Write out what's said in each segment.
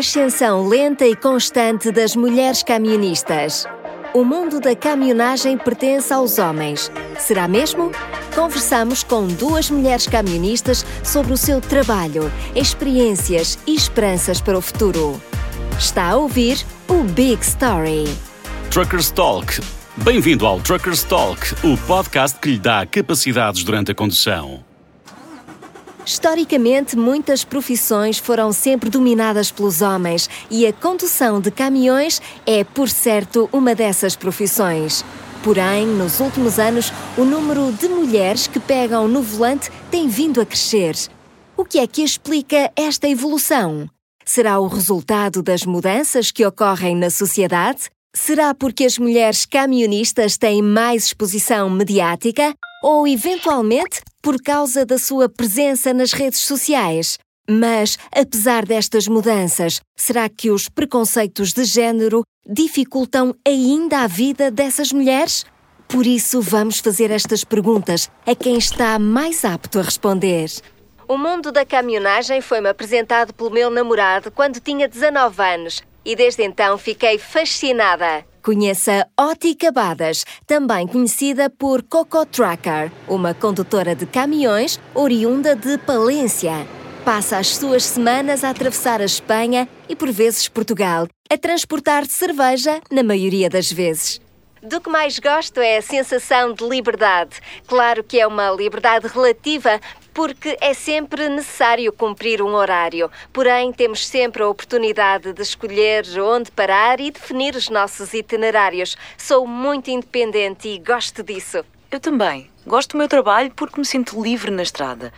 ascensão lenta e constante das mulheres camionistas. O mundo da caminhonagem pertence aos homens. Será mesmo? Conversamos com duas mulheres camionistas sobre o seu trabalho, experiências e esperanças para o futuro. Está a ouvir o Big Story. Truckers Talk. Bem-vindo ao Truckers Talk, o podcast que lhe dá capacidades durante a condução. Historicamente, muitas profissões foram sempre dominadas pelos homens e a condução de caminhões é, por certo, uma dessas profissões. Porém, nos últimos anos, o número de mulheres que pegam no volante tem vindo a crescer. O que é que explica esta evolução? Será o resultado das mudanças que ocorrem na sociedade? Será porque as mulheres camionistas têm mais exposição mediática? Ou, eventualmente, por causa da sua presença nas redes sociais? Mas, apesar destas mudanças, será que os preconceitos de género dificultam ainda a vida dessas mulheres? Por isso, vamos fazer estas perguntas a quem está mais apto a responder. O mundo da caminhonagem foi-me apresentado pelo meu namorado quando tinha 19 anos e desde então fiquei fascinada. Conheça Oti Cabadas, também conhecida por Coco Tracker, uma condutora de caminhões oriunda de Palência. Passa as suas semanas a atravessar a Espanha e por vezes Portugal, a transportar cerveja na maioria das vezes. Do que mais gosto é a sensação de liberdade. Claro que é uma liberdade relativa, porque é sempre necessário cumprir um horário. Porém, temos sempre a oportunidade de escolher onde parar e definir os nossos itinerários. Sou muito independente e gosto disso. Eu também. Gosto do meu trabalho porque me sinto livre na estrada.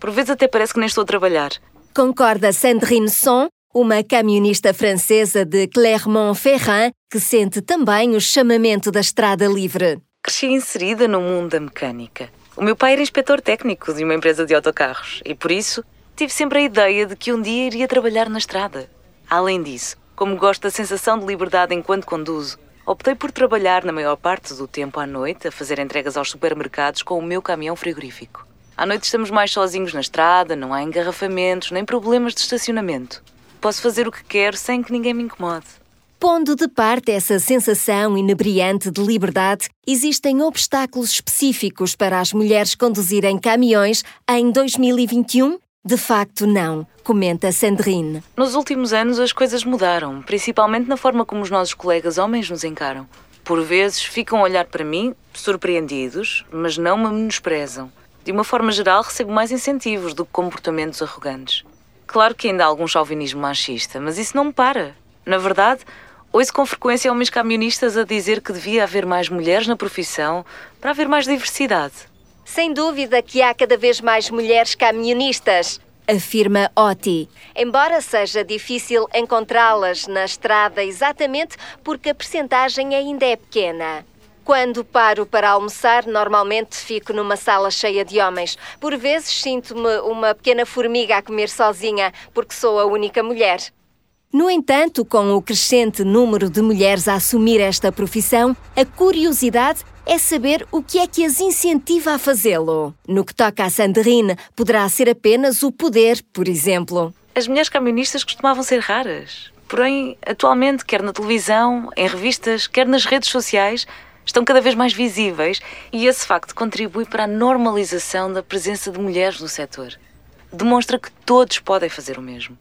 Por vezes até parece que nem estou a trabalhar. Concorda Sandrine Son, uma camionista francesa de Clermont-Ferrand que sente também o chamamento da estrada livre. Cresci inserida no mundo da mecânica. O meu pai era inspetor técnico de uma empresa de autocarros e, por isso, tive sempre a ideia de que um dia iria trabalhar na estrada. Além disso, como gosto da sensação de liberdade enquanto conduzo, optei por trabalhar na maior parte do tempo à noite a fazer entregas aos supermercados com o meu caminhão frigorífico. À noite estamos mais sozinhos na estrada, não há engarrafamentos nem problemas de estacionamento. Posso fazer o que quero sem que ninguém me incomode. Pondo de parte essa sensação inebriante de liberdade, existem obstáculos específicos para as mulheres conduzirem caminhões em 2021? De facto, não, comenta Sandrine. Nos últimos anos as coisas mudaram, principalmente na forma como os nossos colegas homens nos encaram. Por vezes ficam a olhar para mim, surpreendidos, mas não me menosprezam. De uma forma geral, recebo mais incentivos do que comportamentos arrogantes. Claro que ainda há algum chauvinismo machista, mas isso não me para. Na verdade, ouço com frequência homens camionistas a dizer que devia haver mais mulheres na profissão para haver mais diversidade. Sem dúvida que há cada vez mais mulheres camionistas, afirma Oti. Embora seja difícil encontrá-las na estrada exatamente porque a percentagem ainda é pequena. Quando paro para almoçar, normalmente fico numa sala cheia de homens. Por vezes sinto-me uma pequena formiga a comer sozinha, porque sou a única mulher. No entanto, com o crescente número de mulheres a assumir esta profissão, a curiosidade é saber o que é que as incentiva a fazê-lo. No que toca a Sandrine, poderá ser apenas o poder, por exemplo. As mulheres camionistas costumavam ser raras. Porém, atualmente, quer na televisão, em revistas, quer nas redes sociais, estão cada vez mais visíveis e esse facto contribui para a normalização da presença de mulheres no setor. Demonstra que todos podem fazer o mesmo.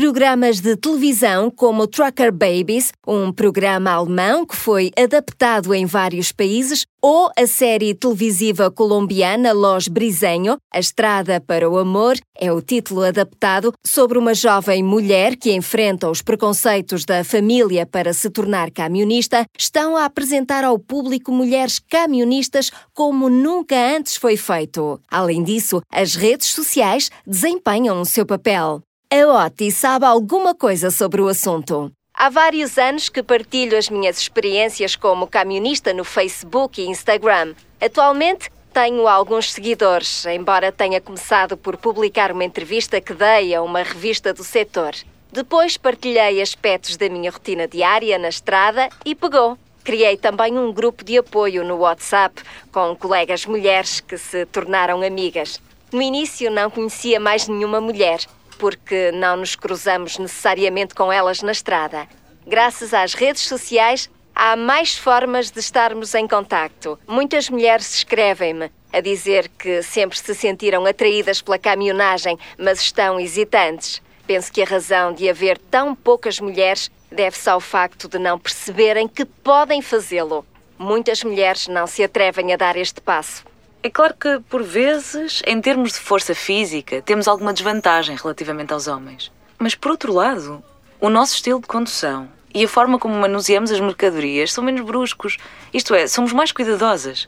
Programas de televisão como Trucker Babies, um programa alemão que foi adaptado em vários países, ou a série televisiva colombiana Los Briseño, A Estrada para o Amor, é o título adaptado sobre uma jovem mulher que enfrenta os preconceitos da família para se tornar camionista, estão a apresentar ao público mulheres camionistas como nunca antes foi feito. Além disso, as redes sociais desempenham o seu papel. A Oti sabe alguma coisa sobre o assunto. Há vários anos que partilho as minhas experiências como camionista no Facebook e Instagram. Atualmente tenho alguns seguidores, embora tenha começado por publicar uma entrevista que dei a uma revista do setor. Depois partilhei aspectos da minha rotina diária na estrada e pegou. Criei também um grupo de apoio no WhatsApp com colegas mulheres que se tornaram amigas. No início não conhecia mais nenhuma mulher, porque não nos cruzamos necessariamente com elas na estrada. Graças às redes sociais, há mais formas de estarmos em contacto. Muitas mulheres escrevem-me a dizer que sempre se sentiram atraídas pela caminhonagem, mas estão hesitantes. Penso que a razão de haver tão poucas mulheres deve-se ao facto de não perceberem que podem fazê-lo. Muitas mulheres não se atrevem a dar este passo. É claro que, por vezes, em termos de força física, temos alguma desvantagem relativamente aos homens. Mas, por outro lado, o nosso estilo de condução e a forma como manuseamos as mercadorias são menos bruscos. Isto é, somos mais cuidadosas.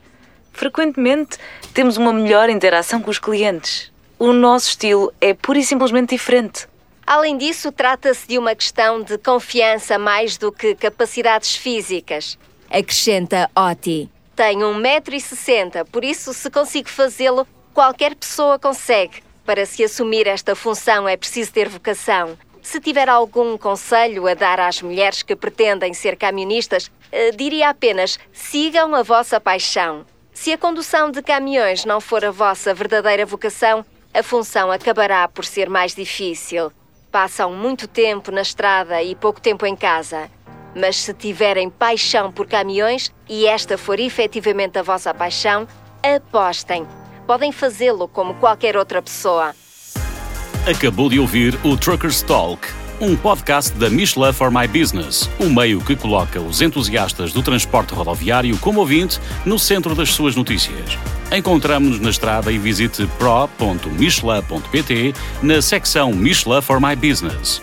Frequentemente, temos uma melhor interação com os clientes. O nosso estilo é pura e simplesmente diferente. Além disso, trata-se de uma questão de confiança mais do que capacidades físicas. Acrescenta Oti. Tenho 1,60m, por isso, se consigo fazê-lo, qualquer pessoa consegue. Para se assumir esta função é preciso ter vocação. Se tiver algum conselho a dar às mulheres que pretendem ser camionistas, eh, diria apenas: sigam a vossa paixão. Se a condução de caminhões não for a vossa verdadeira vocação, a função acabará por ser mais difícil. Passam muito tempo na estrada e pouco tempo em casa. Mas se tiverem paixão por caminhões e esta for efetivamente a vossa paixão, apostem. Podem fazê-lo como qualquer outra pessoa. Acabou de ouvir o Truckers Talk, um podcast da Michelin for My Business, o meio que coloca os entusiastas do transporte rodoviário como ouvinte no centro das suas notícias. Encontramos-nos na estrada e visite pro.michelin.pt na secção Michelin for My Business.